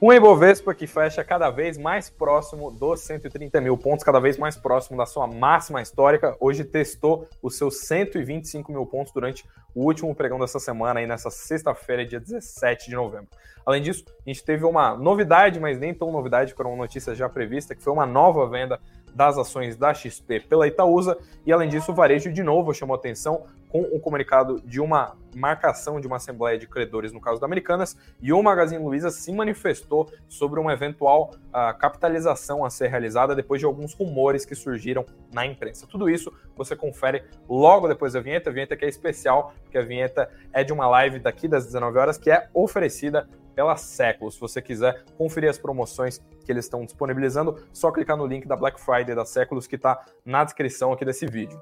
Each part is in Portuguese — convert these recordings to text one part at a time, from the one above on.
Um Ibovespa que fecha cada vez mais próximo dos 130 mil pontos, cada vez mais próximo da sua máxima histórica. Hoje testou os seus 125 mil pontos durante o último pregão dessa semana, aí nessa sexta-feira, dia 17 de novembro. Além disso, a gente teve uma novidade, mas nem tão novidade para uma notícia já prevista, que foi uma nova venda das ações da XP pela Itaúsa. E além disso, o varejo de novo chamou atenção com o um comunicado de uma marcação de uma assembleia de credores no caso da Americanas e o Magazine Luiza se manifestou sobre uma eventual uh, capitalização a ser realizada depois de alguns rumores que surgiram na imprensa. Tudo isso você confere logo depois da vinheta, a vinheta que é especial, porque a vinheta é de uma live daqui das 19 horas que é oferecida pela Século. Se você quiser conferir as promoções que eles estão disponibilizando, só clicar no link da Black Friday da Séculos que está na descrição aqui desse vídeo.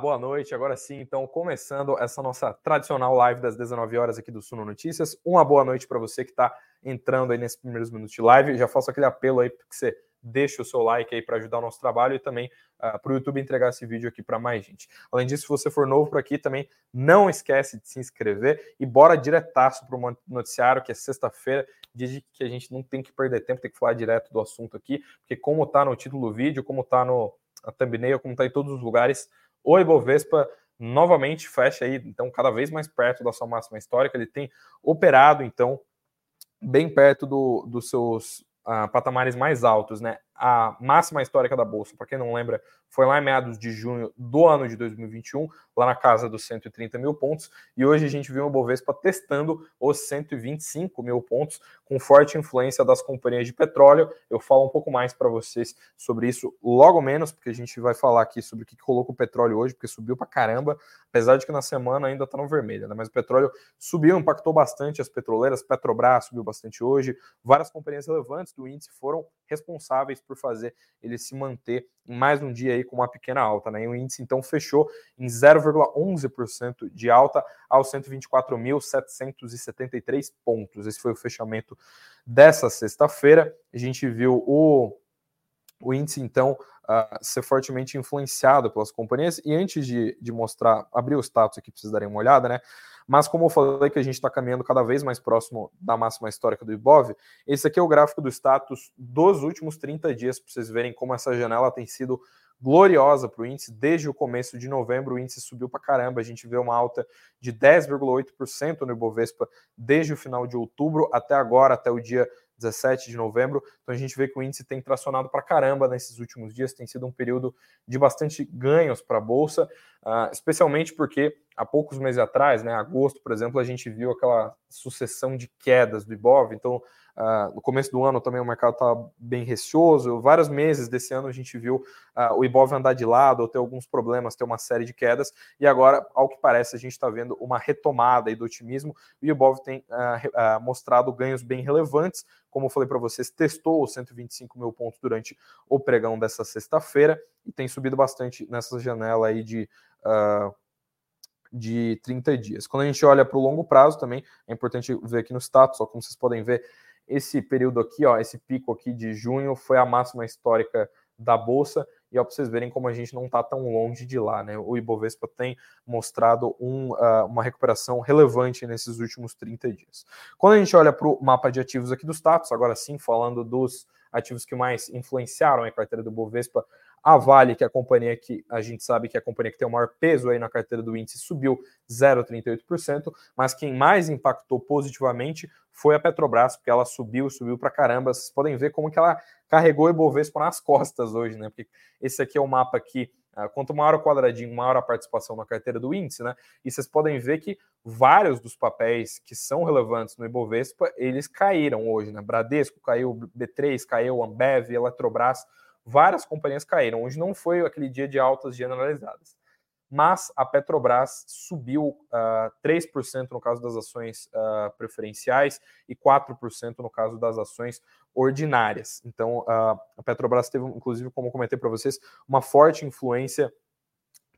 Boa noite. Agora sim, então, começando essa nossa tradicional live das 19 horas aqui do Suno Notícias. Uma boa noite para você que está entrando aí nesses primeiros minutos de live. Já faço aquele apelo aí para que você deixe o seu like aí para ajudar o nosso trabalho e também uh, ah, para o YouTube entregar esse vídeo aqui para mais gente. Além disso, se você for novo por aqui, também não esquece de se inscrever e bora diretaço para o noticiário, que é sexta-feira, dia que a gente não tem que perder tempo, tem que falar direto do assunto aqui, porque como está no título do vídeo, como está no a thumbnail, como está em todos os lugares, o Ibovespa novamente fecha aí, então, cada vez mais perto da sua máxima histórica. Ele tem operado, então, bem perto do, dos seus uh, patamares mais altos, né? A máxima histórica da Bolsa, para quem não lembra, foi lá em meados de junho do ano de 2021, lá na casa dos 130 mil pontos, e hoje a gente viu o Bovespa testando os 125 mil pontos, com forte influência das companhias de petróleo. Eu falo um pouco mais para vocês sobre isso logo menos, porque a gente vai falar aqui sobre o que colocou o petróleo hoje, porque subiu para caramba, apesar de que na semana ainda está no vermelho, né? mas o petróleo subiu, impactou bastante as petroleiras, Petrobras subiu bastante hoje, várias companhias relevantes do índice foram responsáveis por fazer ele se manter mais um dia aí com uma pequena alta, né? E o índice então fechou em 0,11% de alta aos 124.773 pontos. Esse foi o fechamento dessa sexta-feira. A gente viu o, o índice então uh, ser fortemente influenciado pelas companhias. E antes de, de mostrar, abrir o status aqui para vocês darem uma olhada, né? Mas como eu falei que a gente está caminhando cada vez mais próximo da máxima histórica do Ibov, esse aqui é o gráfico do status dos últimos 30 dias, para vocês verem como essa janela tem sido gloriosa para o índice. Desde o começo de novembro, o índice subiu para caramba. A gente vê uma alta de 10,8% no Ibovespa desde o final de outubro até agora, até o dia 17 de novembro. Então a gente vê que o índice tem tracionado para caramba nesses últimos dias, tem sido um período de bastante ganhos para a Bolsa, uh, especialmente porque há poucos meses atrás, né, agosto, por exemplo, a gente viu aquela sucessão de quedas do Ibov, então Uh, no começo do ano também o mercado estava bem receoso. Vários meses desse ano a gente viu uh, o Ibov andar de lado ou ter alguns problemas, ter uma série de quedas. E agora, ao que parece, a gente está vendo uma retomada do otimismo. O Ibov tem uh, mostrado ganhos bem relevantes. Como eu falei para vocês, testou os 125 mil pontos durante o pregão dessa sexta-feira e tem subido bastante nessa janela aí de de 30 dias. Quando a gente olha para o longo prazo também, é importante ver aqui no status, ó, como vocês podem ver, esse período aqui, ó, esse pico aqui de junho foi a máxima histórica da bolsa e ó, para vocês verem como a gente não está tão longe de lá, né? O Ibovespa tem mostrado um, uh, uma recuperação relevante nesses últimos 30 dias. Quando a gente olha para o mapa de ativos aqui do status, agora sim falando dos ativos que mais influenciaram a carteira do Bovespa a Vale, que é a companhia que a gente sabe que é a companhia que tem o maior peso aí na carteira do índice, subiu 0,38%, mas quem mais impactou positivamente foi a Petrobras, porque ela subiu, subiu para caramba. Vocês podem ver como que ela carregou o Ibovespa nas costas hoje, né? Porque esse aqui é o mapa aqui ah, quanto maior o quadradinho, maior a participação na carteira do índice, né? E vocês podem ver que vários dos papéis que são relevantes no Ibovespa, eles caíram hoje, né? Bradesco caiu, B3 caiu, Ambev, Eletrobras várias companhias caíram. Hoje não foi aquele dia de altas generalizadas. mas a Petrobras subiu uh, 3% no caso das ações uh, preferenciais e 4% no caso das ações ordinárias. Então, uh, a Petrobras teve, inclusive, como comentei para vocês, uma forte influência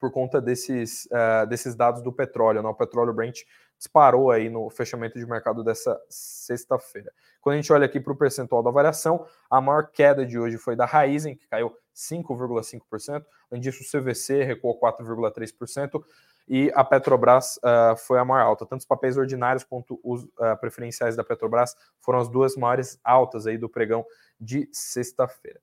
por conta desses, uh, desses dados do petróleo. Né? O petróleo Brent disparou aí no fechamento de mercado dessa sexta-feira. Quando a gente olha aqui para o percentual da variação, a maior queda de hoje foi da Raizen, que caiu 5,5%. Além disso, o CVC recuou 4,3%. E a Petrobras uh, foi a maior alta. Tanto os papéis ordinários quanto os uh, preferenciais da Petrobras foram as duas maiores altas aí do pregão de sexta-feira.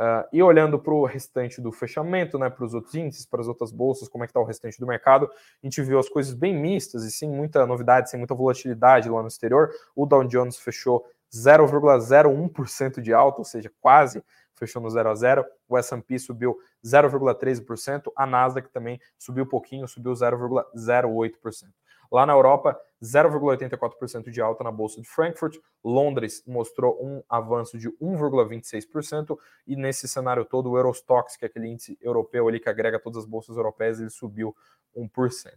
Uh, e olhando para o restante do fechamento, né, para os outros índices, para as outras bolsas, como é que está o restante do mercado, a gente viu as coisas bem mistas e sem muita novidade, sem muita volatilidade lá no exterior. O Dow Jones fechou 0,01% de alta, ou seja, quase fechou no 0 a 0. O S&P subiu 0,13%, a Nasdaq também subiu um pouquinho, subiu 0,08%. Lá na Europa, 0,84% de alta na Bolsa de Frankfurt. Londres mostrou um avanço de 1,26%. E nesse cenário todo, o Eurostox, que é aquele índice europeu ali que agrega todas as bolsas europeias, ele subiu 1%.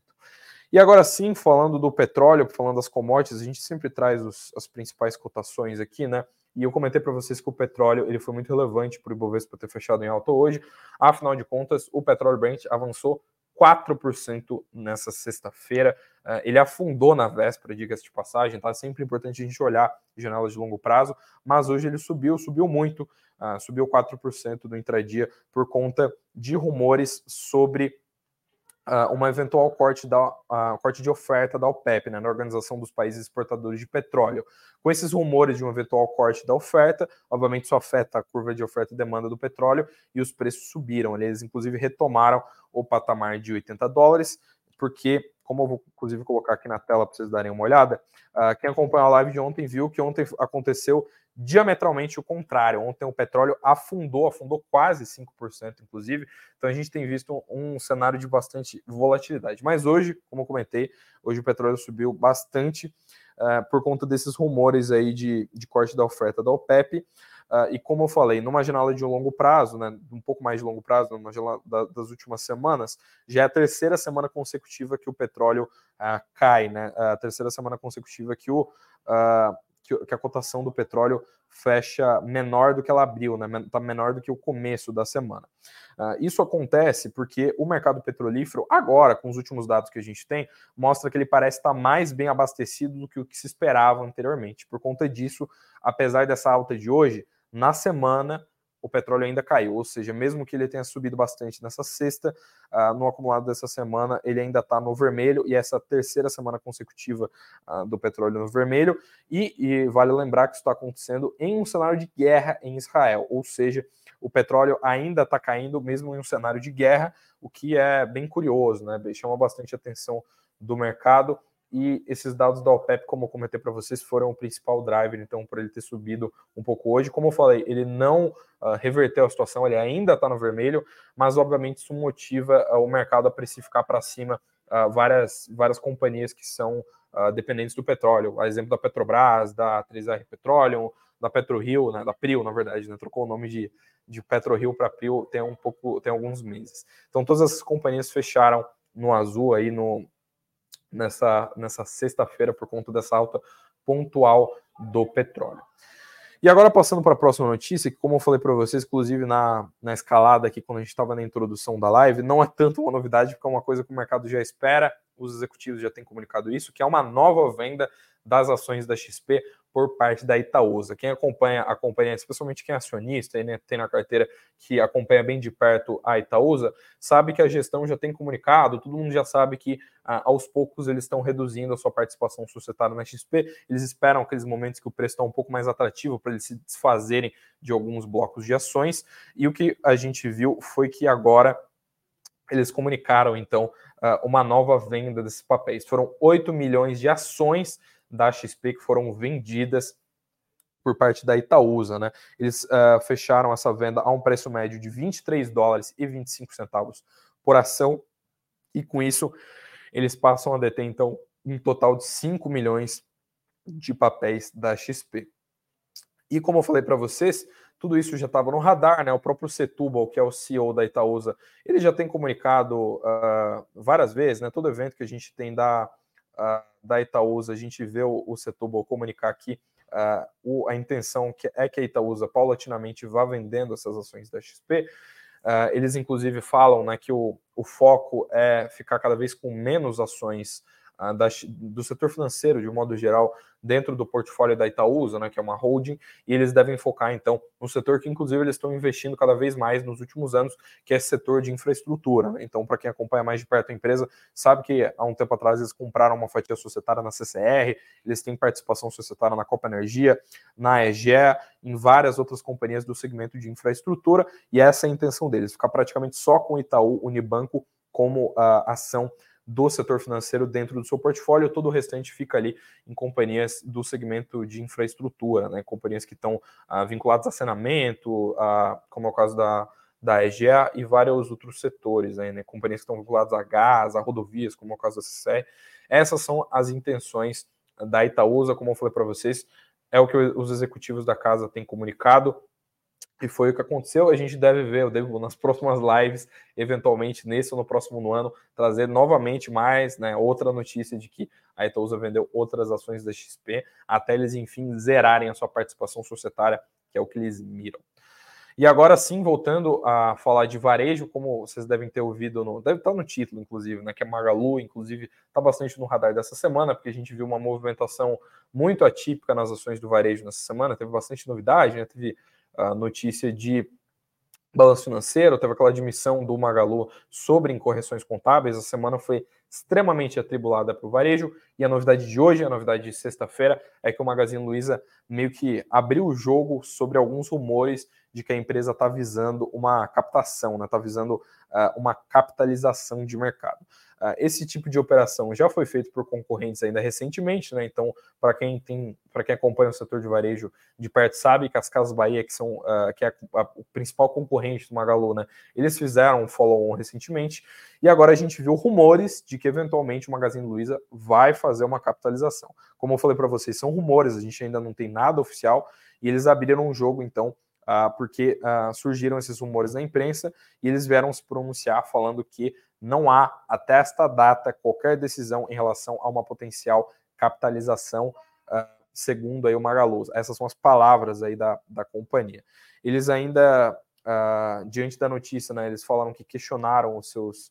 E agora sim, falando do petróleo, falando das commodities, a gente sempre traz os, as principais cotações aqui, né? E eu comentei para vocês que o petróleo ele foi muito relevante para o Ibovespa ter fechado em alta hoje. Afinal de contas, o petróleo Brent avançou 4% nessa sexta-feira. Uh, ele afundou na véspera, diga-se de passagem, tá? É sempre importante a gente olhar janelas de longo prazo, mas hoje ele subiu, subiu muito, uh, subiu 4% no intradia por conta de rumores sobre uh, uma eventual corte, da, uh, corte de oferta da OPEP, né, na Organização dos Países Exportadores de Petróleo. Com esses rumores de um eventual corte da oferta, obviamente isso afeta a curva de oferta e demanda do petróleo e os preços subiram. Eles, inclusive, retomaram o patamar de 80 dólares, porque, como eu vou, inclusive, colocar aqui na tela para vocês darem uma olhada, uh, quem acompanhou a live de ontem viu que ontem aconteceu diametralmente o contrário. Ontem o petróleo afundou, afundou quase 5%, inclusive. Então a gente tem visto um, cenário de bastante volatilidade. Mas hoje, como eu comentei, hoje o petróleo subiu bastante uh, por conta desses rumores aí de, de corte da oferta da OPEP. Uh, e como eu falei, numa janela de longo prazo, né, um pouco mais de longo prazo, numa janela da, das últimas semanas, já é a terceira semana consecutiva que o petróleo uh, cai, né? A terceira semana consecutiva que o, uh, que, que a cotação do petróleo fecha menor do que ela abriu, né? Está menor do que o começo da semana. Uh, isso acontece porque o mercado petrolífero, agora, com os últimos dados que a gente tem, mostra que ele parece estar mais bem abastecido do que o que se esperava anteriormente. Por conta disso, apesar dessa alta de hoje, na semana o petróleo ainda caiu, ou seja, mesmo que ele tenha subido bastante nessa sexta, uh, no acumulado dessa semana ele ainda está no vermelho e essa terceira semana consecutiva uh, do petróleo no vermelho. E, e vale lembrar que isso está acontecendo em um cenário de guerra em Israel, ou seja, o petróleo ainda está caindo mesmo em um cenário de guerra, o que é bem curioso, né? Chama bastante atenção do mercado e esses dados da OPEP, como eu comentei para vocês, foram o principal driver, então, por ele ter subido um pouco hoje. Como eu falei, ele não uh, reverteu a situação, ele ainda está no vermelho, mas obviamente isso motiva uh, o mercado a precificar para cima uh, várias, várias companhias que são dependentes do petróleo. A exemplo da Petrobras, da 3R Petroleum, da PetroRio, né, da Prio, na verdade, né, trocou o nome de, de PetroRio para Prio tem um pouco, tem alguns meses. Então, todas essas companhias fecharam no azul aí no nessa, nessa sexta-feira por conta dessa alta pontual do petróleo. E agora passando para a próxima notícia, que como eu falei para vocês, inclusive na, na escalada aqui, quando a gente estava na introdução da live, não é tanto uma novidade, porque é uma coisa que o mercado já espera, os executivos já têm comunicado isso, que é uma nova venda das ações da XP por parte da Itaúsa. Quem acompanha a companhia, especialmente quem é acionista e né, tem na carteira que acompanha bem de perto a Itaúsa, sabe que a gestão já tem comunicado, todo mundo já sabe que ah, aos poucos eles estão reduzindo a sua participação societária na XP. Eles esperam aqueles momentos que o preço está um pouco mais atrativo para eles se desfazerem de alguns blocos de ações. E o que a gente viu foi que agora eles comunicaram então ah, uma nova venda desses papéis. Foram 8 milhões de ações da XP que foram vendidas por parte da Itaúsa, né? Eles uh, fecharam essa venda a um preço médio de 23 dólares e 25 centavos por ação, e com isso eles passam a deter então um total de 5 milhões de papéis da XP. E como eu falei para vocês, tudo isso já estava no radar, né? O próprio Setúbal, que é o CEO da Itaúsa, ele já tem comunicado uh, várias vezes, né? Todo evento que a gente tem da, uh, da Itaúsa, a gente vê o, o Setúbal comunicar que uh, o, a intenção que é que a Itaúsa paulatinamente vá vendendo essas ações da XP. eles, inclusive, falam né, que o, o foco é ficar cada vez com menos ações da, do setor financeiro, de um modo geral, dentro do portfólio da Itaúsa, né, que é uma holding, e eles devem focar, então, no setor que, inclusive, eles estão investindo cada vez mais nos últimos anos, que é esse setor de infraestrutura. Né? Então, para quem acompanha mais de perto a empresa, sabe que há um tempo atrás eles compraram uma fatia societária na CCR, eles têm participação societária na Copa Energia, na EGE, em várias outras companhias do segmento de infraestrutura, e essa é a intenção deles, ficar praticamente só com Itaú Unibanco como uh, ação do setor financeiro dentro do seu portfólio, todo o restante fica ali em companhias do segmento de infraestrutura, né? companhias que estão ah, vinculadas a saneamento, a, como é o caso da, da EGEA e vários outros setores, né? companhias que estão vinculadas a gás, a rodovias, como é o caso da CCE. Essas são as intenções da Itaúsa, como eu falei para vocês, é o que os executivos da casa têm comunicado. E foi o que aconteceu. A gente deve ver, eu devo nas próximas lives, eventualmente nesse ou no próximo ano, trazer novamente mais né, outra notícia de que a Itaúsa vendeu outras ações da XP, até eles, enfim, zerarem a sua participação societária, que é o que eles miram. E agora sim, voltando a falar de varejo, como vocês devem ter ouvido, no, deve estar no título, inclusive, né, que é Magalu, inclusive, está bastante no radar dessa semana, porque a gente viu uma movimentação muito atípica nas ações do varejo nessa semana, teve bastante novidade, né, teve a notícia de balanço financeiro, teve aquela admissão do Magalu sobre incorreções contábeis. A semana foi extremamente atribulada para o varejo. E a novidade de hoje, a novidade de sexta-feira, é que o Magazine Luiza meio que abriu o jogo sobre alguns rumores de que a empresa está visando uma captação, está né? Tá visando uh, uma capitalização de mercado. Uh, esse tipo de operação já foi feito por concorrentes ainda recentemente, né? Então, para quem tem, para quem acompanha o setor de varejo de perto, sabe que as Casas Bahia, que são uh, que é a, a, o principal concorrente do Magalu, né? Eles fizeram um follow-on recentemente e agora a gente viu rumores de que eventualmente o Magazine Luiza vai fazer uma capitalização. Como eu falei para vocês, são rumores, a gente ainda não tem nada oficial e eles abriram um jogo então Uh, porque surgiram esses rumores na imprensa e eles vieram se pronunciar falando que não há, até esta data, qualquer decisão em relação a uma potencial capitalização, uh, segundo aí o Magalu. Essas são as palavras aí da, da companhia. Eles ainda, uh, diante da notícia, né, eles falaram que questionaram os seus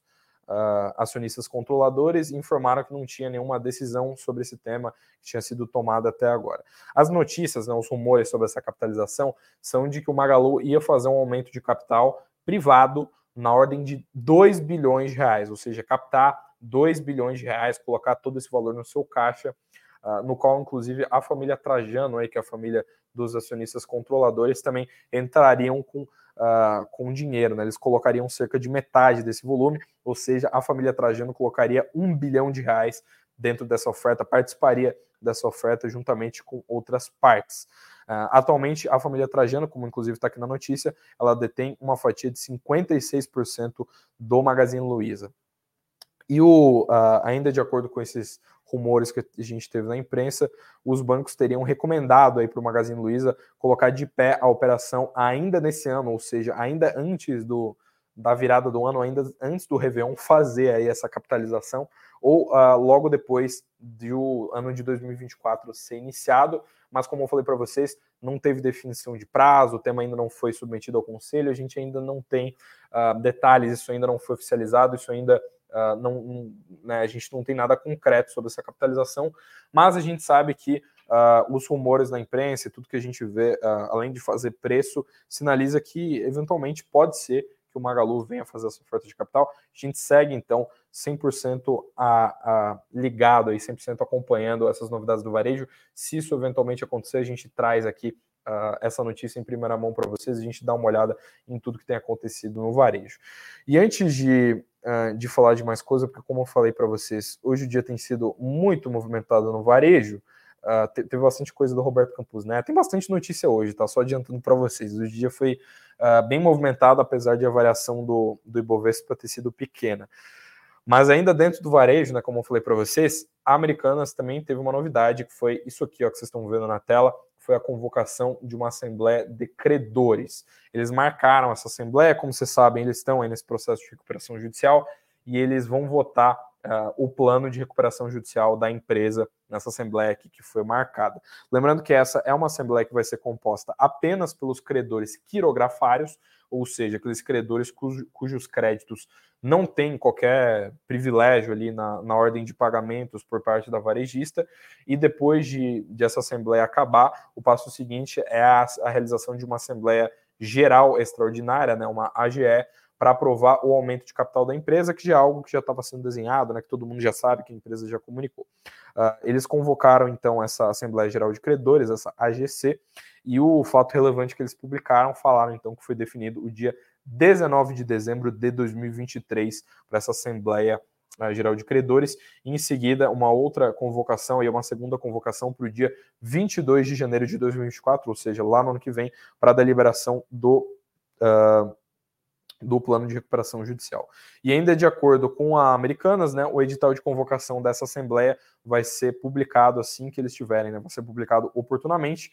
uh, acionistas controladores e informaram que não tinha nenhuma decisão sobre esse tema que tinha sido tomada até agora. As notícias, né, os rumores sobre essa capitalização, são de que o Magalu ia fazer um aumento de capital privado na ordem de 2 bilhões de reais, ou seja, captar 2 bilhões de reais, colocar todo esse valor no seu caixa, uh, no qual, inclusive, a família Trajano, aí, que é a família dos acionistas controladores, também entrariam com, uh, com dinheiro, né? eles colocariam cerca de metade desse volume, ou seja, a família Trajano colocaria um bilhão de reais dentro dessa oferta, participaria dessa oferta juntamente com outras partes. Uh, atualmente, a família Trajano, como inclusive está aqui na notícia, ela detém uma fatia de 56% do Magazine Luiza. E o, uh, ainda de acordo com esses rumores que a gente teve na imprensa, os bancos teriam recomendado aí para o Magazine Luiza colocar de pé a operação ainda nesse ano, ou seja, ainda antes do, da virada do ano, ainda antes do Réveillon, fazer aí essa capitalização, ou uh, logo depois do ano de 2024 ser iniciado, mas como eu falei para vocês, não teve definição de prazo, o tema ainda não foi submetido ao conselho, a gente ainda não tem uh, detalhes, isso ainda não foi oficializado, isso ainda uh, não, né, a gente não tem nada concreto sobre essa capitalização, mas a gente sabe que uh, os rumores na imprensa e tudo que a gente vê, além de fazer preço, sinaliza que eventualmente pode ser que o Magalu venha fazer essa oferta de capital. A gente segue, então, 100% a, a, ligado aí, 100% acompanhando essas novidades do varejo. Se isso eventualmente acontecer, a gente traz aqui uh, essa notícia em primeira mão para vocês, a gente dá uma olhada em tudo que tem acontecido no varejo. E antes de, uh, de falar de mais coisa, porque como eu falei para vocês, hoje o dia tem sido muito movimentado no varejo, Uh, teve bastante coisa do Roberto Campos, né? Tem bastante notícia hoje, tá? Só adiantando para vocês. O dia foi uh, bem movimentado, apesar de a variação do, do Ibovespa ter sido pequena. Mas ainda dentro do varejo, né, como eu falei para vocês, a Americanas também teve uma novidade, que foi isso aqui ó, que vocês estão vendo na tela, foi a convocação de uma assembleia de credores. Eles marcaram essa assembleia, como vocês sabem, eles estão aí nesse processo de recuperação judicial e eles vão votar uh, o plano de recuperação judicial da empresa nessa assembleia aqui que foi marcada. Lembrando que essa é uma assembleia que vai ser composta apenas pelos credores quirografários, ou seja, aqueles credores cujo, cujos créditos não têm qualquer privilégio ali na, na ordem de pagamentos por parte da varejista, e depois de, de essa assembleia acabar, o passo seguinte é a, a realização de uma assembleia geral extraordinária, né, uma AGE, para aprovar o aumento de capital da empresa, que já é algo que já estava sendo desenhado, né, que todo mundo já sabe, que a empresa já comunicou. Uh, eles convocaram, então, essa Assembleia Geral de Credores, essa AGC, e o fato relevante que eles publicaram, falaram, então, que foi definido o dia 19 de dezembro de 2023 para essa Assembleia uh, Geral de Credores, e em seguida uma outra convocação, e uma segunda convocação para o dia 22 de janeiro de 2024, ou seja, lá no ano que vem, para a deliberação do... Uh, do plano de recuperação judicial. E ainda de acordo com a Americanas, né, o edital de convocação dessa assembleia vai ser publicado assim que eles tiverem, né, vai ser publicado oportunamente.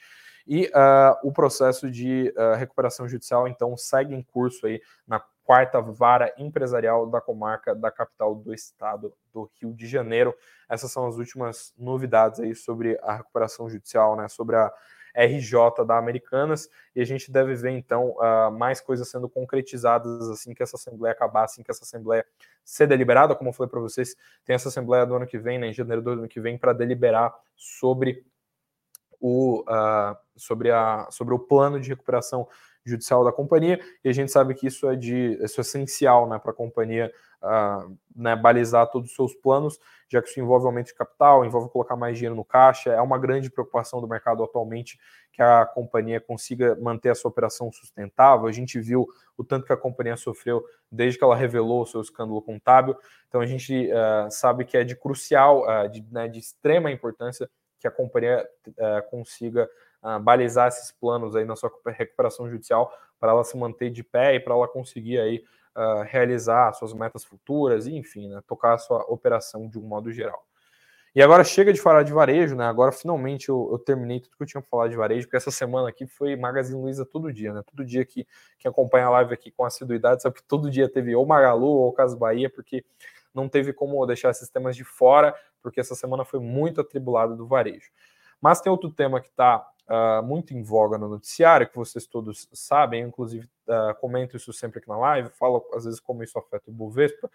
E uh, o processo de uh, recuperação judicial, então, segue em curso aí na quarta vara empresarial da comarca da capital do estado do Rio de Janeiro. Essas são as últimas novidades aí sobre a recuperação judicial, né, sobre a RJ da Americanas, e a gente deve ver então uh, mais coisas sendo concretizadas assim que essa assembleia acabar, assim que essa assembleia ser deliberada, como eu falei para vocês, tem essa assembleia do ano que vem, né, em janeiro do ano que vem, para deliberar sobre o, uh, sobre, a, sobre o plano de recuperação judicial da companhia, e a gente sabe que isso é de isso é essencial né, para a companhia uh, né, balizar todos os seus planos, já que isso envolve aumento de capital, envolve colocar mais dinheiro no caixa, é uma grande preocupação do mercado atualmente que a companhia consiga manter a sua operação sustentável. A gente viu o tanto que a companhia sofreu desde que ela revelou o seu escândalo contábil, então a gente uh, sabe que é de crucial, uh, de, né, de extrema importância que a companhia consiga uh, balizar esses planos aí na sua recuperação judicial para ela se manter de pé e para ela conseguir aí uh, realizar suas metas futuras e, enfim, né, tocar a sua operação de um modo geral. E agora chega de falar de varejo, né? Agora finalmente eu, eu terminei tudo que eu tinha para falar de varejo, porque essa semana aqui foi Magazine Luiza todo dia, né? Todo dia que quem acompanha a live aqui com assiduidade sabe que todo dia teve ou Magalu ou Casa Bahia, porque não teve como deixar esses temas de fora, porque essa semana foi muito atribulada do varejo. Mas tem outro tema que está uh, muito em voga no noticiário, que vocês todos sabem, inclusive uh, comento isso sempre aqui na live, falo às vezes como isso afeta o Ibovespa,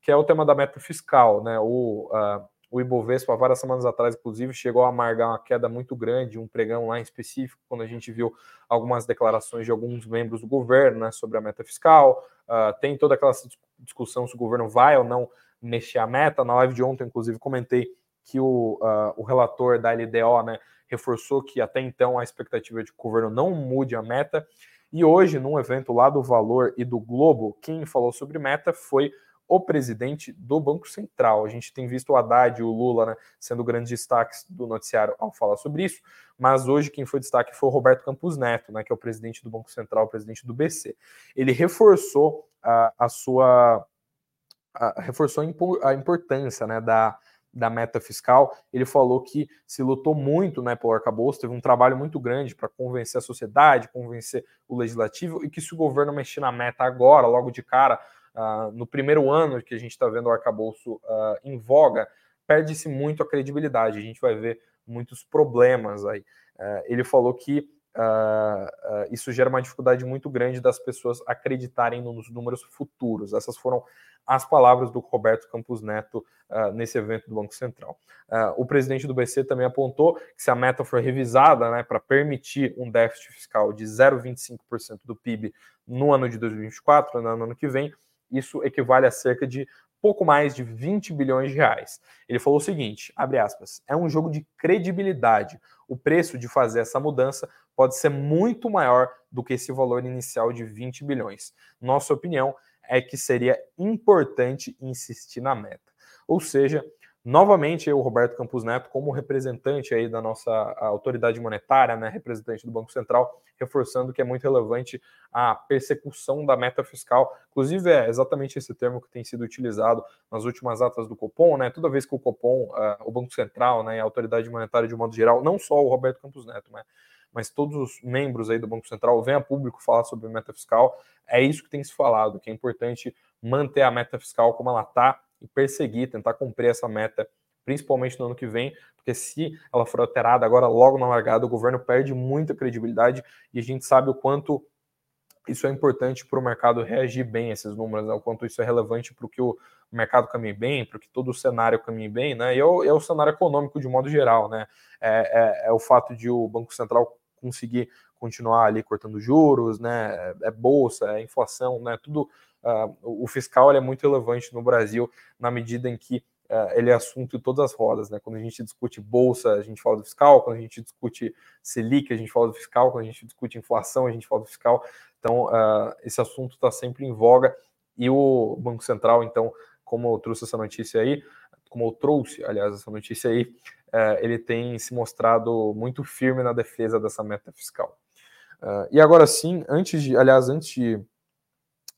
que é o tema da meta fiscal, né? O, uh, o Ibovespa, várias semanas atrás, inclusive, chegou a amargar uma queda muito grande, um pregão lá em específico, quando a gente viu algumas declarações de alguns membros do governo né, sobre a meta fiscal. Uh, tem toda aquela discussão se o governo vai ou não mexer a meta. Na live de ontem, inclusive, comentei que o, uh, o relator da LDO né, reforçou que até então a expectativa de que o governo não mude a meta. E hoje, num evento lá do Valor e do Globo, quem falou sobre meta foi o presidente do Banco Central. A gente tem visto o Haddad e o Lula né, sendo grandes destaques do noticiário ao falar sobre isso, mas hoje quem foi destaque foi o Roberto Campos Neto, né, que é o presidente do Banco Central, presidente do BC. Ele reforçou a, a sua. A, reforçou a importância né, da, da meta fiscal, ele falou que se lutou muito né, pelo arcabouço, teve um trabalho muito grande para convencer a sociedade, convencer o legislativo, e que se o governo mexer na meta agora, logo de cara, uh, no primeiro ano que a gente está vendo o arcabouço uh, em voga, perde-se muito a credibilidade, a gente vai ver muitos problemas aí. Uh, ele falou que Uh, uh, isso gera uma dificuldade muito grande das pessoas acreditarem nos números futuros. Essas foram as palavras do Roberto Campos Neto uh, nesse evento do Banco Central. o presidente do BC também apontou que se a meta for revisada né, para permitir um déficit fiscal de 0,25% do PIB no ano de 2024, né, no ano que vem, isso equivale a cerca de pouco mais de 20 bilhões de reais. Ele falou o seguinte, abre aspas, é um jogo de credibilidade. O preço de fazer essa mudança pode ser muito maior do que esse valor inicial de 20 bilhões. Nossa opinião é que seria importante insistir na meta. Ou seja, Novamente, o Roberto Campos Neto, como representante aí da nossa autoridade monetária, né, representante do Banco Central, reforçando que é muito relevante a persecução da meta fiscal. Inclusive, é exatamente esse termo que tem sido utilizado nas últimas atas do Copom, né? Toda vez que o Copom, uh, o Banco Central, né, a autoridade monetária de modo geral, não só o Roberto Campos Neto, né, mas todos os membros aí do Banco Central vêm a público falar sobre meta fiscal. É isso que tem se falado, que é importante manter a meta fiscal como ela está e perseguir, tentar cumprir essa meta, principalmente no ano que vem, porque se ela for alterada agora logo na largada, o governo perde muita credibilidade e a gente sabe o quanto isso é importante para o mercado reagir bem a esses números, né? o quanto isso é relevante para o que o mercado caminhe bem, para que todo o cenário caminhe bem, né? E é o, é o cenário econômico de modo geral, né? É, é, é, o fato de o Banco Central conseguir continuar ali cortando juros, né? É, é bolsa, é inflação, né? Tudo. Uh, o fiscal é muito relevante no Brasil na medida em que ele é assunto em todas as rodas, né? Quando a gente discute bolsa, a gente fala do fiscal, quando a gente discute Selic, a gente fala do fiscal, quando a gente discute inflação, a gente fala do fiscal. Então, uh, esse assunto está sempre em voga e o Banco Central, então, como eu trouxe essa notícia aí, como eu trouxe, aliás, essa notícia aí, uh, ele tem se mostrado muito firme na defesa dessa meta fiscal. Uh, e agora sim, antes de, aliás, antes de,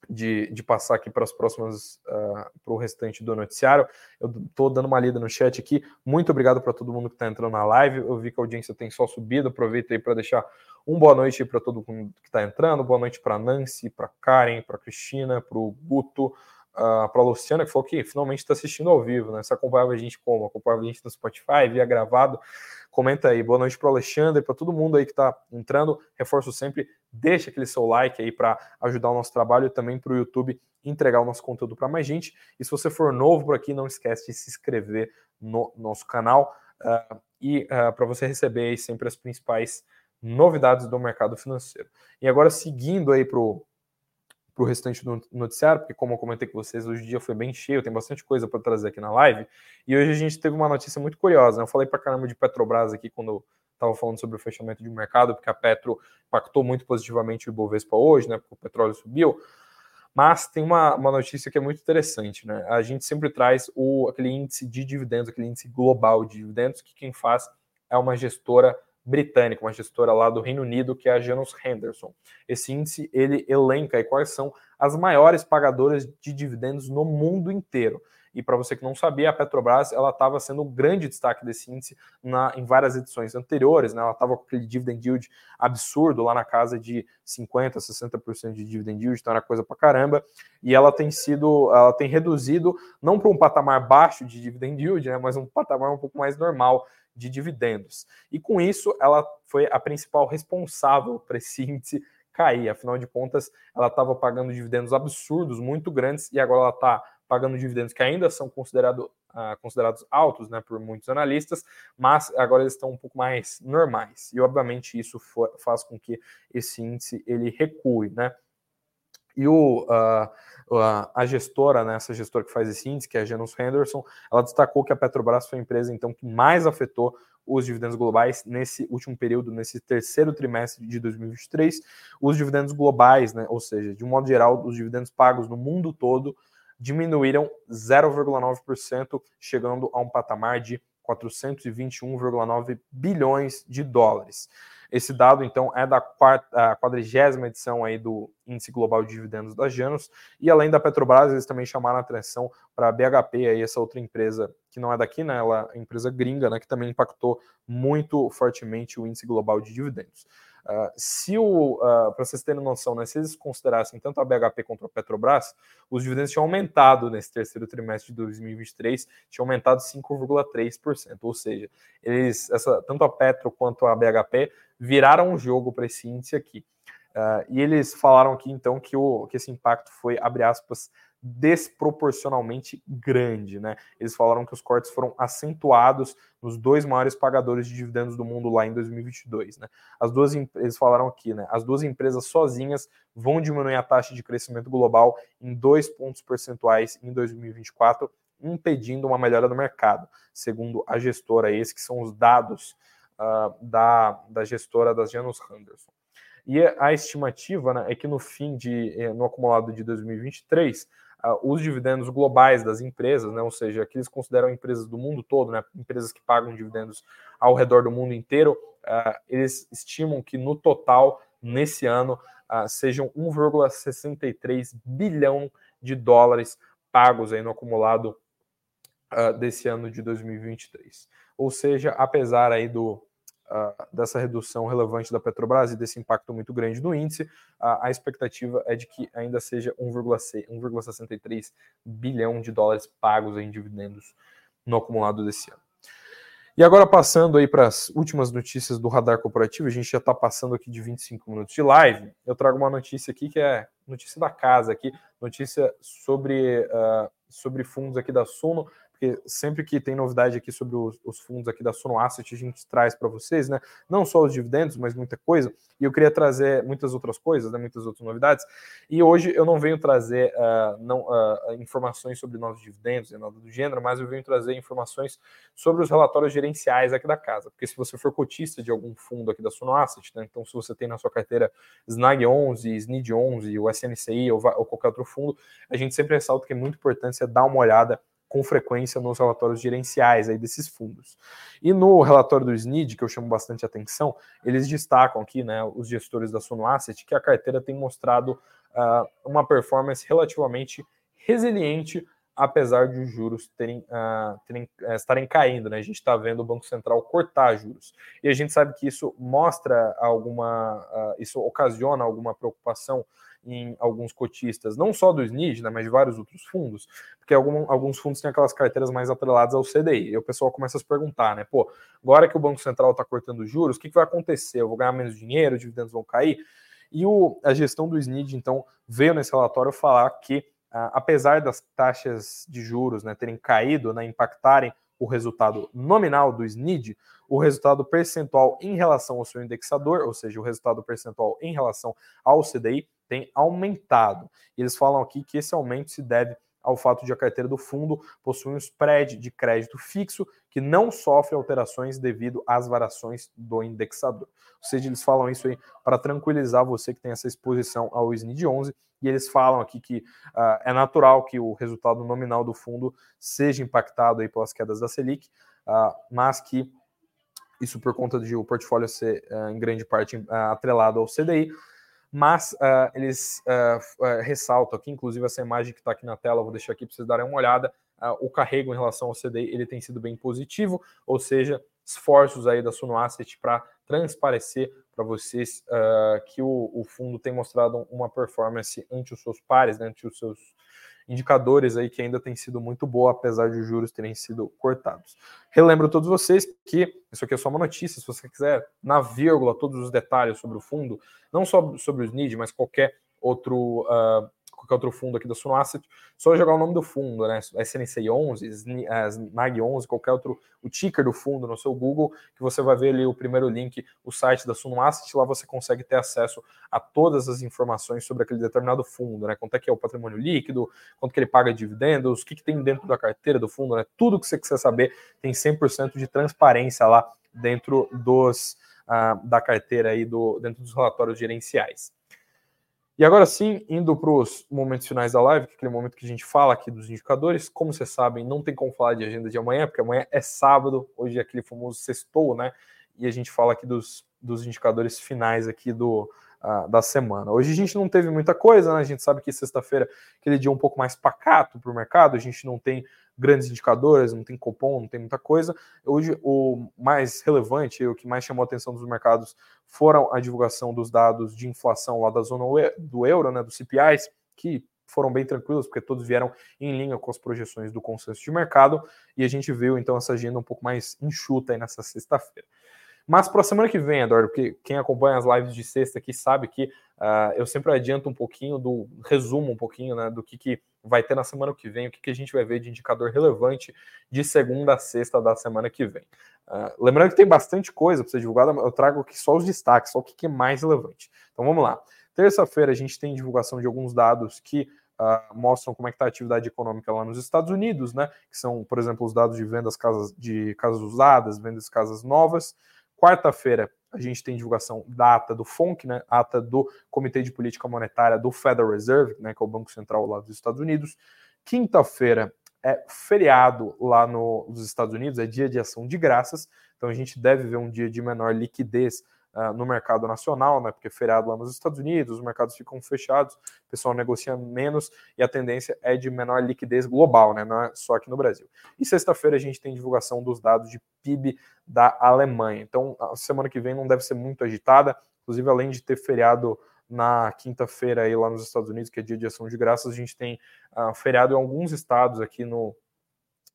de, de passar aqui para as próximas, uh, para o restante do noticiário, eu estou dando uma lida no chat aqui. Muito obrigado para todo mundo que está entrando na live. Eu vi que a audiência tem só subido. Aproveito aí para deixar um boa noite para todo mundo que está entrando. Boa noite para Nancy, para Karen, para Cristina, para o Guto, uh, ah, para a Luciana, que falou que finalmente está assistindo ao vivo, né? Você acompanhava a gente como? Acompanhava a gente no Spotify, via gravado. Comenta aí. Boa noite para o Alexandre, para todo mundo aí que está entrando. Reforço sempre, deixa aquele seu like aí para ajudar o nosso trabalho e também para o YouTube entregar o nosso conteúdo para mais gente. E se você for novo por aqui, não esquece de se inscrever no nosso canal uh, e uh, para você receber sempre as principais novidades do mercado financeiro. E agora, seguindo aí para o restante do noticiário, porque como eu comentei com vocês, hoje o dia foi bem cheio, tem bastante coisa para trazer aqui na live, e hoje a gente teve uma notícia muito curiosa, né? eu falei para caramba de Petrobras aqui quando estava falando sobre o fechamento de mercado, porque a Petro impactou muito positivamente o Ibovespa hoje, né, porque o petróleo subiu, mas tem uma, uma notícia que é muito interessante, né? A gente sempre traz o, aquele índice de dividendos, aquele índice global de dividendos, que quem faz é uma gestora britânica, uma gestora lá do Reino Unido, que é a Janus Henderson. Esse índice ele elenca quais são as maiores pagadoras de dividendos no mundo inteiro. E para você que não sabia, a Petrobras ela estava sendo um grande destaque desse índice na, em várias edições anteriores. Né? Ela estava com aquele dividend yield absurdo lá na casa de 50%, 60% de dividend yield, então era coisa para caramba. E ela tem sido, ela tem reduzido, não para um patamar baixo de dividend yield, né? mas um patamar um pouco mais normal de dividendos. E com isso, ela foi a principal responsável para esse índice cair. Afinal de contas, ela estava pagando dividendos absurdos, muito grandes, e agora ela está pagando dividendos que ainda são considerado, uh, considerados altos né, por muitos analistas, mas agora eles estão um pouco mais normais. E, obviamente, isso for, faz com que esse índice ele recue. Né? E o, uh, a gestora, né, essa gestora que faz esse índice, que é a Janus Henderson, ela destacou que a Petrobras foi a empresa então que mais afetou os dividendos globais nesse último período, nesse terceiro trimestre de 2023. Os dividendos globais, né, ou seja, de um modo geral, os dividendos pagos no mundo todo diminuíram 0,9%, chegando a um patamar de 421,9 bilhões de dólares. Esse dado, então, é da quadrigésima edição aí do Índice Global de Dividendos da Janus, e além da Petrobras, eles também chamaram a atenção para a BHP, aí, essa outra empresa que não é daqui, né, ela é empresa gringa, né, que também impactou muito fortemente o Índice Global de Dividendos. Uh, se o, uh, para vocês terem noção, né, se eles considerassem tanto a BHP quanto a Petrobras, os dividendos tinham aumentado nesse terceiro trimestre de 2023, tinham aumentado 5,3%, ou seja, eles, essa, tanto a Petro quanto a BHP viraram o jogo para esse índice aqui. Uh, e eles falaram aqui então que, o, que esse impacto foi, abre aspas, desproporcionalmente grande, né? Eles falaram que os cortes foram acentuados nos dois maiores pagadores de dividendos do mundo lá em 2022, né? As duas eles falaram aqui, né? As duas empresas sozinhas vão diminuir a taxa de crescimento global em dois pontos percentuais em 2024, impedindo uma melhora do mercado, segundo a gestora. Esses que são os dados uh, da, da gestora das Janus Henderson. E a estimativa né, é que no fim de, eh, no acumulado de 2023, uh, os dividendos globais das empresas, né, ou seja, que eles consideram empresas do mundo todo, né, empresas que pagam dividendos ao redor do mundo inteiro, uh, eles estimam que no total, nesse ano, uh, sejam 1,63 bilhão de dólares pagos aí no acumulado desse ano de 2023. Ou seja, apesar aí do, dessa redução relevante da Petrobras e desse impacto muito grande no índice, uh, a expectativa é de que ainda seja 1,63 bilhão de dólares pagos em dividendos no acumulado desse ano. E agora passando aí para as últimas notícias do Radar Corporativo, a gente já está passando aqui de 25 minutos de live. Eu trago uma notícia aqui que é notícia da casa aqui, notícia sobre, uh, sobre fundos aqui da Suno porque sempre que tem novidade aqui sobre os, os fundos aqui da Suno Asset, a gente traz para vocês, né? Não só os dividendos, mas muita coisa. E eu queria trazer muitas outras coisas, né? Muitas outras novidades. E hoje eu não venho trazer uh, não, uh, informações sobre novos dividendos e nada do gênero, mas eu venho trazer informações sobre os relatórios gerenciais aqui da casa. Porque se você for cotista de algum fundo aqui da Suno Asset, né? Então, se você tem na sua carteira SNAG 11, SNID 11, o SNCI ou, ou qualquer outro fundo, a gente sempre ressalta que é muito importante você dar uma olhada com frequência nos relatórios gerenciais aí desses fundos. E no relatório do SNID, que eu chamo bastante atenção, eles destacam aqui, né, os gestores da Suno Asset, que a carteira tem mostrado uh, uma performance relativamente resiliente, apesar de os juros terem, uh, terem uh, estarem caindo, né? A gente está vendo o Banco Central cortar juros. E a gente sabe que isso mostra alguma, isso ocasiona alguma preocupação em alguns cotistas, não só do SNID, né, mas de vários outros fundos, porque algum, alguns fundos têm aquelas carteiras mais atreladas ao CDI. E o pessoal começa a se perguntar, né? Pô, agora que o Banco Central está cortando juros, o que, que vai acontecer? Eu vou ganhar menos dinheiro, os dividendos vão cair? E o, a gestão do SNID, então, veio nesse relatório falar que, ah, apesar das taxas de juros né, terem caído, né, impactarem o resultado nominal do SNID, o resultado percentual em relação ao seu indexador, ou seja, o resultado percentual em relação ao CDI, tem aumentado. E eles falam aqui que esse aumento se deve ao fato de a carteira do fundo possuir um spread de crédito fixo que não sofre alterações devido às variações do indexador. Ou seja, eles falam isso aí para tranquilizar você que tem essa exposição ao SNID 11 e eles falam aqui que uh, é natural que o resultado nominal do fundo seja impactado aí pelas quedas da Selic, uh, mas que isso por conta de o portfólio ser uh, em grande parte atrelado ao CDI, mas uh, eles uh, uh, ressaltam aqui, inclusive essa imagem que está aqui na tela, vou deixar aqui para vocês darem uma olhada, o carrego em relação ao CDI ele tem sido bem positivo, ou seja, esforços aí da Suno Asset para transparecer para vocês que o, o, fundo tem mostrado uma performance ante os seus pares, né, ante os seus indicadores aí que ainda tem sido muito boa, apesar de os juros terem sido cortados. Relembro a todos vocês que isso aqui é só uma notícia, se você quiser, na vírgula, todos os detalhes sobre o fundo, não só sobre os NID, mas qualquer outro uh, qualquer outro fundo aqui da Suno Asset, só jogar o nome do fundo, né? SNC 11, SNAG 11, qualquer outro, o ticker do fundo no seu Google, que você vai ver ali o primeiro link, o site da Suno Asset, lá você consegue ter acesso a todas as informações sobre aquele determinado fundo, né? Quanto é que é o patrimônio líquido, quanto que ele paga dividendos, o que, que tem dentro da carteira do fundo, né? Tudo que você quiser saber tem 100% de transparência lá dentro dos uh, da carteira aí do dentro dos relatórios gerenciais. E agora sim, indo para os momentos finais da live, que é aquele momento que a gente fala aqui dos indicadores. Como vocês sabem, não tem como falar de agenda de amanhã, porque amanhã é sábado, hoje é aquele famoso sextou, né? E a gente fala aqui dos, dos indicadores finais aqui do, uh, da semana. Hoje a gente não teve muita coisa, né? A gente sabe que sexta-feira aquele dia um pouco mais pacato para o mercado, a gente não tem grandes indicadores, não tem cupom, não tem muita coisa. Hoje, o mais relevante, o que mais chamou a atenção dos mercados foram a divulgação dos dados de inflação lá da zona do euro, né, dos CPIs, que foram bem tranquilos, porque todos vieram em linha com as projeções do consenso de mercado, e a gente viu então essa agenda um pouco mais enxuta aí nessa sexta-feira. Mas para a semana que vem, Eduardo, porque quem acompanha as lives de sexta aqui sabe que uh, eu sempre adianto um pouquinho do resumo um pouquinho né, do que, que vai ter na semana que vem, o que, que a gente vai ver de indicador relevante de segunda a sexta da semana que vem. Uh, lembrando que tem bastante coisa para ser divulgada, eu trago aqui só os destaques, só o que, que é mais relevante. Então vamos lá. Terça-feira a gente tem divulgação de alguns dados que Uh, mostram como é que está a atividade econômica lá nos Estados Unidos, né? Que são, por exemplo, os dados de vendas casas, de casas usadas, vendas de casas novas. Quarta-feira, a gente tem divulgação da ata do FONC, né, ata do Comitê de Política Monetária do Federal Reserve, né, que é o Banco Central lá dos Estados Unidos. Quinta-feira é feriado lá no, nos Estados Unidos, é dia de ação de graças, então a gente deve ver um dia de menor liquidez uh, no mercado nacional, né? Porque feriado lá nos Estados Unidos, os mercados ficam fechados, o pessoal negocia menos e a tendência é de menor liquidez global, né? Não é só aqui no Brasil. E sexta-feira a gente tem divulgação dos dados de PIB da Alemanha. Então, a semana que vem não deve ser muito agitada, inclusive além de ter feriado na quinta-feira aí lá nos Estados Unidos, que é dia de ação de graças, a gente tem uh, feriado em alguns estados aqui no,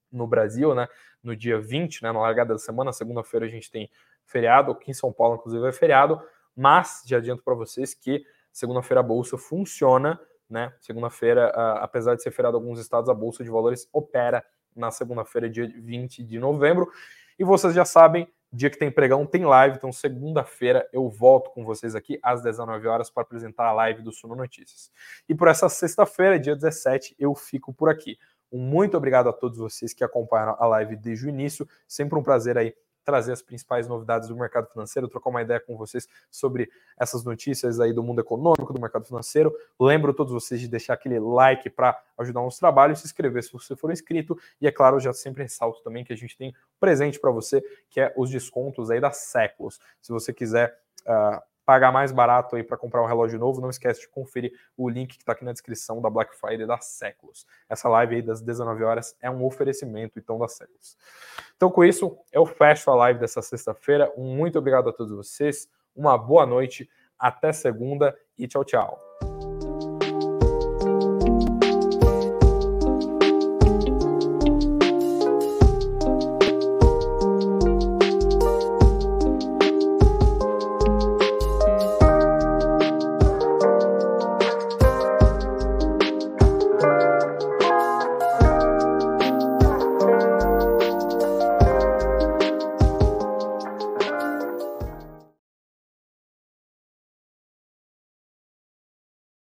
no Brasil, né? No dia 20, né? Na largada da semana, segunda-feira a gente tem feriado, aqui em São Paulo, inclusive, é feriado, mas já adianto para vocês que segunda-feira a Bolsa funciona, né? Segunda-feira, apesar de ser feriado em alguns estados, a Bolsa de Valores opera na segunda-feira, dia 20 de novembro. E vocês já sabem, dia que tem pregão tem live, então segunda-feira eu volto com vocês aqui às 19 horas para apresentar a live do Suno Notícias. E por essa sexta-feira, dia 17, eu fico por aqui. Um muito obrigado a todos vocês que acompanharam a live desde o início. Sempre um prazer aí trazer as principais novidades do mercado financeiro, trocar uma ideia com vocês sobre essas notícias aí do mundo econômico, do mercado financeiro. Lembro todos vocês de deixar aquele like para ajudar o nosso trabalho, se inscrever se você for inscrito e é claro, já sempre ressalto também que a gente tem presente para você, que é os descontos aí da Séculos. Se você quiser uh, pagar mais barato aí para comprar um relógio novo, não esquece de conferir o link que está aqui na descrição da Black Friday da Séculos. Essa live aí das 19 horas é um oferecimento então da Séculos. Então com isso, eu fecho a live dessa sexta-feira. Muito obrigado a todos vocês, uma boa noite, até segunda e tchau, tchau.